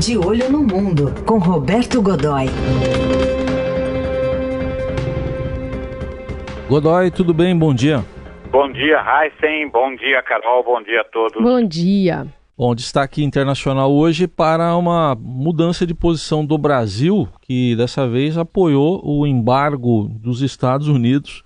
De Olho no Mundo, com Roberto Godoy. Godoy, tudo bem? Bom dia. Bom dia, Heisen. Bom dia, Carol. Bom dia a todos. Bom dia. Bom, destaque internacional hoje para uma mudança de posição do Brasil, que dessa vez apoiou o embargo dos Estados Unidos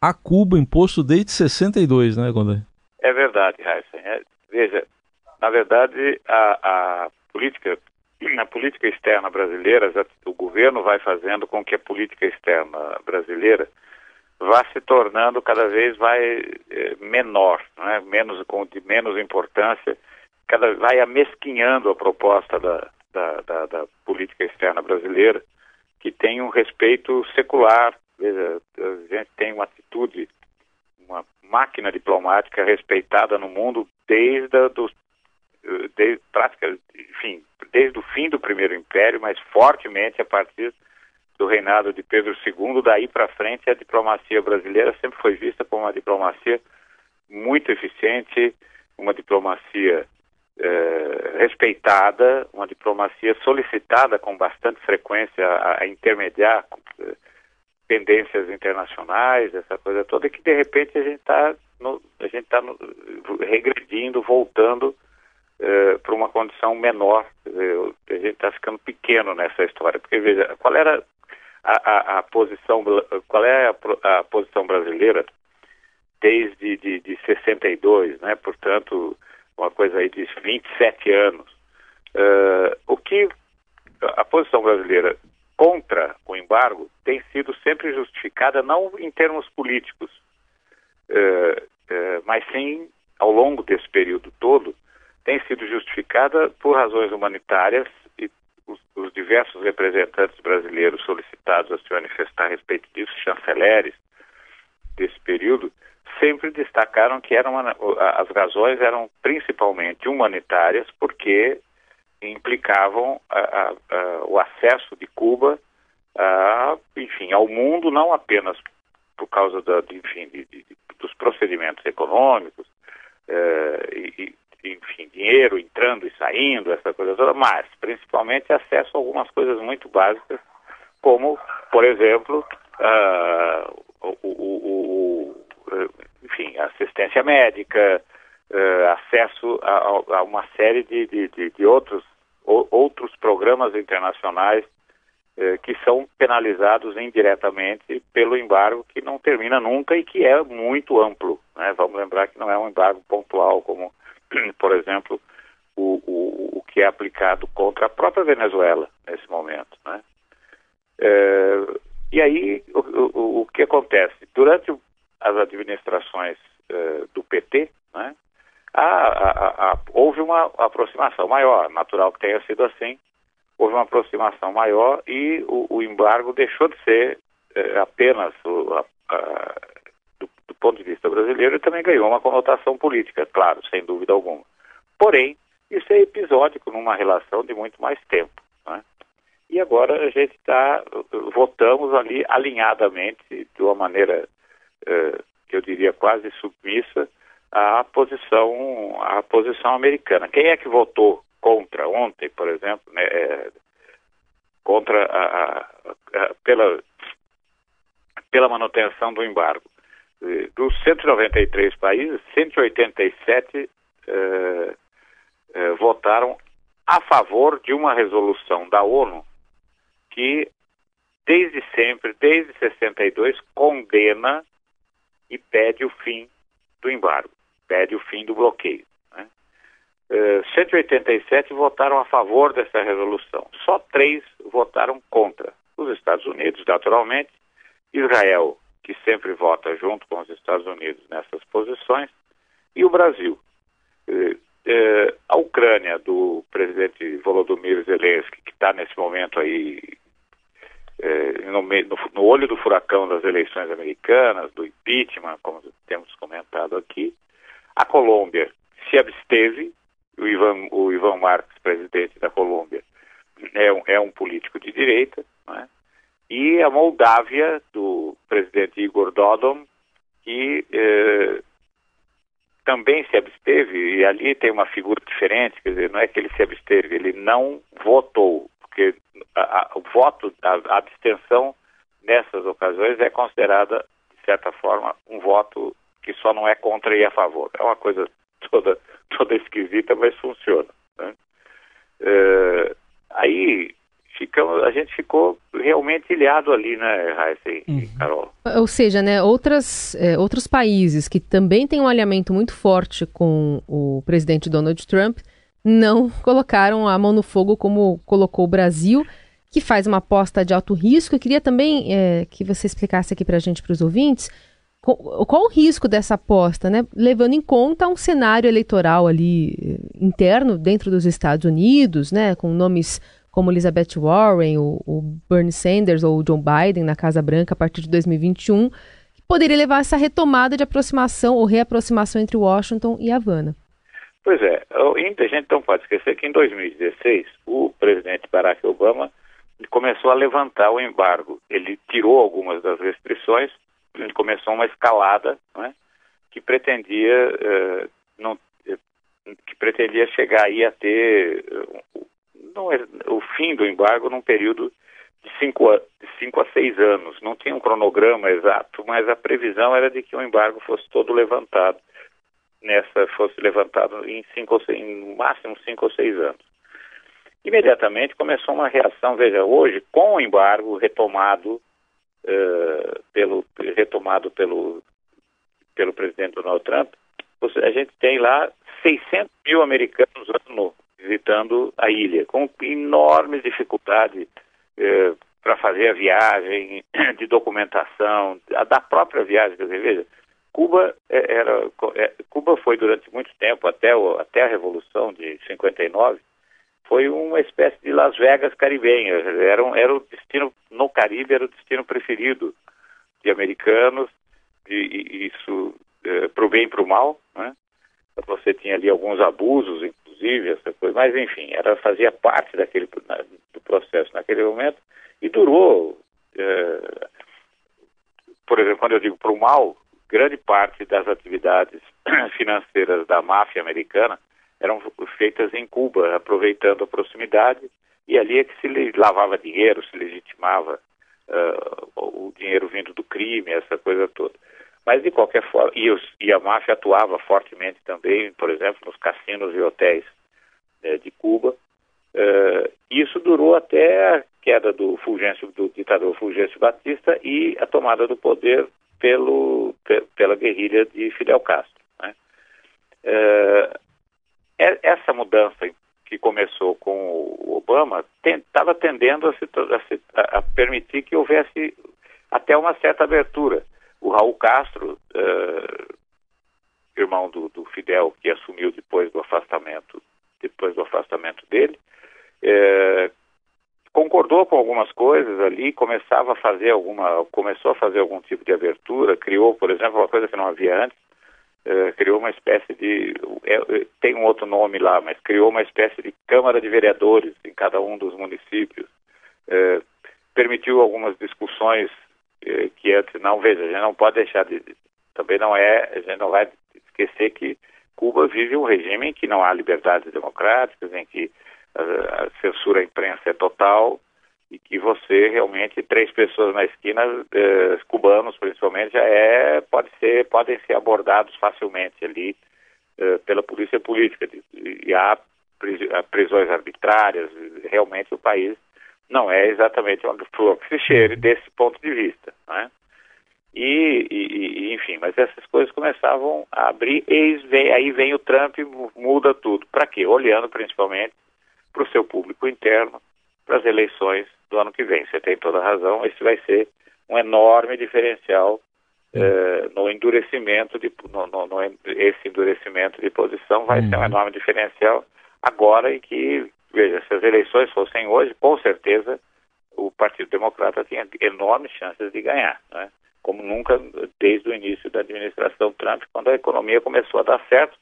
a Cuba, imposto desde 62, né, Godoy? É verdade, Heisen. É, veja, na verdade, a, a, política, a política externa brasileira, o governo vai fazendo com que a política externa brasileira vá se tornando cada vez vai é, menor, né? menos com de menos importância cada vai amesquinhando a proposta da, da, da, da política externa brasileira, que tem um respeito secular. Veja, a gente tem uma atitude, uma máquina diplomática respeitada no mundo desde a, do, desde, prática, enfim, desde o fim do primeiro império, mas fortemente a partir do reinado de Pedro II, daí para frente a diplomacia brasileira sempre foi vista como uma diplomacia muito eficiente, uma diplomacia eh, respeitada, uma diplomacia solicitada com bastante frequência a, a intermediar eh, pendências internacionais, essa coisa toda, que de repente a gente está gente está regredindo, voltando eh, para uma condição menor. a gente está ficando pequeno nessa história, porque veja, qual era a, a, a posição, qual é a, a, posição brasileira desde de, de 62, né? Portanto, uma coisa aí de 27 anos. Uh, o que a posição brasileira contra o embargo tem sido sempre justificada não em termos políticos, uh, uh, mas sim ao longo desse período todo tem sido justificada por razões humanitárias e os, os diversos representantes brasileiros solicitados a se manifestar a respeito disso, chanceleres desse período, sempre destacaram que eram as razões eram principalmente humanitárias, porque implicavam a, a, a, o acesso de Cuba, enfim, ao mundo, não apenas por causa da, de, enfim, de, de, dos procedimentos econômicos, eh, e, enfim, dinheiro entrando e saindo, essa coisa toda, mas principalmente acesso a algumas coisas muito básicas, como, por exemplo, uh, o, o, o, enfim, assistência médica, uh, acesso a, a, uma série de, de, de, de outros, o, outros programas internacionais uh, que são penalizados indiretamente pelo embargo que não termina nunca e que é muito amplo. Né? Vamos lembrar que não é um embargo pontual, como, por exemplo, o, o, o que é aplicado contra a própria Venezuela nesse momento. Né? Uh, e aí, o, o, o, que acontece? Durante as administrações uh, do PT, né, a, a, a, houve uma aproximação maior, natural que tenha sido assim, houve uma aproximação maior e o, o embargo deixou de ser uh, apenas o, ponto de vista brasileiro também ganhou uma conotação política, claro, sem dúvida alguma. Porém, isso é episódico numa relação de muito mais tempo. Né? E agora a gente está, votamos ali alinhadamente, de uma maneira eh, que eu diria quase submissa à posição, à posição americana. Quem é que votou contra ontem, por exemplo, né, é, contra a, a, a, pela, pela manutenção do embargo? Eh, dos 193 países, 187 eh, eh, votaram a favor de uma resolução da ONU que, desde sempre, desde 62, condena e pede o fim do embargo, pede o fim do bloqueio. Né? Uh, 187 votaram a favor dessa resolução, só três votaram contra. Os Estados Unidos, naturalmente, Israel, que sempre vota junto com os Estados Unidos nessas posições, e o Brasil. Uh, a Ucrânia, do presidente Volodymyr Zelensky, que está nesse momento aí é, no, no, olho do furacão das eleições americanas, do impeachment, como temos comentado aqui. A Colômbia se absteve, o Ivan, o Ivan Marques, presidente da Colômbia, é um, é um político de direita, né? e a Moldávia, presidente Igor Dodon, que é, também se absteve, e ali tem uma figura diferente, quer dizer, não é que ele se absteve, ele não votou, porque a, a, o voto, a, a abstenção nessas ocasiões é considerada, de certa forma, um voto que só não é contra e a favor. É uma coisa toda, toda esquisita, mas funciona. Né? É, aí ficamos, a gente ficou realmente ilhado ali, né, Raíssa e uhum. Carol? Ou seja, né, outras, é, outros países que também têm um alinhamento muito forte com o presidente Donald Trump não colocaram a mão no fogo como colocou o Brasil, que faz uma aposta de alto risco. Eu queria também é, que você explicasse aqui para a gente, para os ouvintes, qual, o risco dessa aposta, né? levando em conta um cenário eleitoral ali eh, interno dentro dos Estados Unidos, né? com nomes como Elizabeth Warren, o, o Bernie Sanders ou o John Biden na Casa Branca a partir de 2021, que poderia levar a essa retomada de aproximação ou reaproximação entre Washington e Havana. Pois é, a gente não pode esquecer que em 2016 o presidente Barack Obama começou a levantar o embargo. Ele tirou algumas das restrições, começou uma escalada né, que pretendia uh, não, que pretendia chegar aí a ter não, é, o fim do embargo num período de cinco, a, de cinco a seis anos. Não tinha um cronograma exato, mas a previsão era de que o embargo fosse todo levantado nessa fosse levantado em cinco ou seis, no máximo cinco ou seis anos. Imediatamente começou uma reação, veja, hoje, com o embargo retomado uh, pelo retomado pelo pelo presidente Donald Trump, a gente tem lá 600 mil americanos ano visitando a ilha, com enormes dificuldades eh, para fazer a viagem, de documentação, da própria viagem. Quer dizer, veja, Cuba, é, era, é, Cuba foi durante muito tempo, até, o, até a Revolução de 59, foi uma espécie de Las Vegas caribenha. Era, um, era o destino, no Caribe, era o destino preferido de americanos, e, isso é, para o bem e para o mal. Né? Você tinha ali alguns abusos, inclusive, essa coisa, mas enfim, era, fazia parte daquele, do processo naquele momento e durou. É, por exemplo, quando eu digo para o mal, grande parte das atividades financeiras da máfia americana eram feitas em Cuba, aproveitando a proximidade, e ali é que se lavava dinheiro, se legitimava uh, o dinheiro vindo do crime, essa coisa toda. Mas, de qualquer forma, e, os, e a máfia atuava fortemente também, por exemplo, nos cassinos e hotéis né, de Cuba. Uh, isso durou até a queda do Fulgêncio, do ditador Fulgêncio Batista e a tomada do poder pelo, pela guerrilha de Fidel Castro. Né? Uh, essa mudança que começou com o Obama estava tendendo a, se, a, a, permitir que houvesse até uma certa abertura. O Raul Castro, uh, irmão do, do, Fidel, que assumiu depois do afastamento, depois do afastamento dele, uh, concordou com algumas coisas ali, começava a fazer alguma, começou a fazer algum tipo de abertura, criou, por exemplo, uma coisa que não havia antes, uh, criou uma espécie de, é, tem um outro nome lá, mas criou uma espécie de Câmara de Vereadores em cada um dos municípios, permitiu algumas discussões que antes não veja, a gente não pode deixar de também não é, a gente não vai esquecer que Cuba vive um regime em que não há liberdades democráticas, em que a, a censura à imprensa é total e que você realmente três pessoas na esquina, eh, cubanos principalmente, já é pode ser podem ser abordados facilmente ali eh, pela polícia política e há prisões arbitrárias. Realmente o país não é exatamente uma flor que se cheire desse ponto de vista. Né? E, e, enfim, mas essas coisas começavam a abrir, e vem, aí vem o Trump e muda tudo. Para quê? Olhando principalmente para o seu público interno, para as eleições do ano que vem. Você tem toda a razão, esse vai ser um enorme diferencial eh, no endurecimento de no, no, no, esse endurecimento de posição vai ser um uhum. enorme diferencial agora em que Veja, se as eleições fossem hoje, com certeza o Partido Democrata tinha enormes chances de ganhar, né? como nunca desde o início da administração Trump, quando a economia começou a dar certo,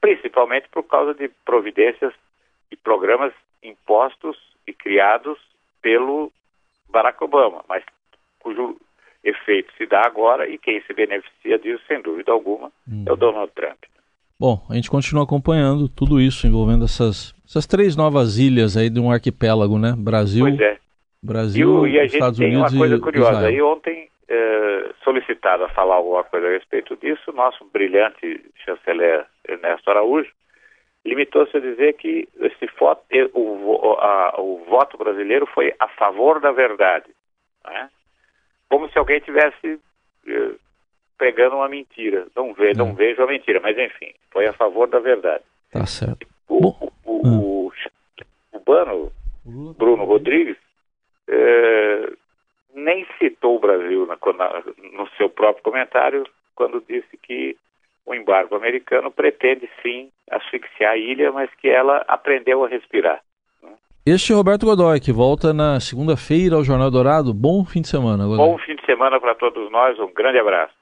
principalmente por causa de providências e programas impostos e criados pelo Barack Obama, mas cujo efeito se dá agora e quem se beneficia disso, sem dúvida alguma, é o uhum. Donald Trump. Bom, a gente continua acompanhando tudo isso envolvendo essas, essas três novas ilhas aí de um arquipélago, né? Brasil, pois é. Brasil, e, e a gente Estados tem Unidos uma coisa e curiosa. Israel. Aí ontem, eh, solicitado a falar alguma coisa a respeito disso, nosso brilhante chanceler Ernesto Araújo limitou-se a dizer que esse voto, o, a- o voto brasileiro foi a favor da verdade. né? Como se alguém tivesse eh, pregando uma mentira. Não, ve, não É. vejo a mentira, mas enfim, foi a favor da verdade. Tá certo. O, Bom, o, o cubano, Bruno Rodrigues, eh, nem citou o Brasil na- na- no seu próprio comentário quando disse que o embargo americano pretende sim asfixiar a ilha, mas que ela aprendeu a respirar. Este é Roberto Godoy, que volta na segunda-feira ao Jornal Dourado. Bom fim de semana, Godoy. Bom fim de semana para todos nós, um grande abraço.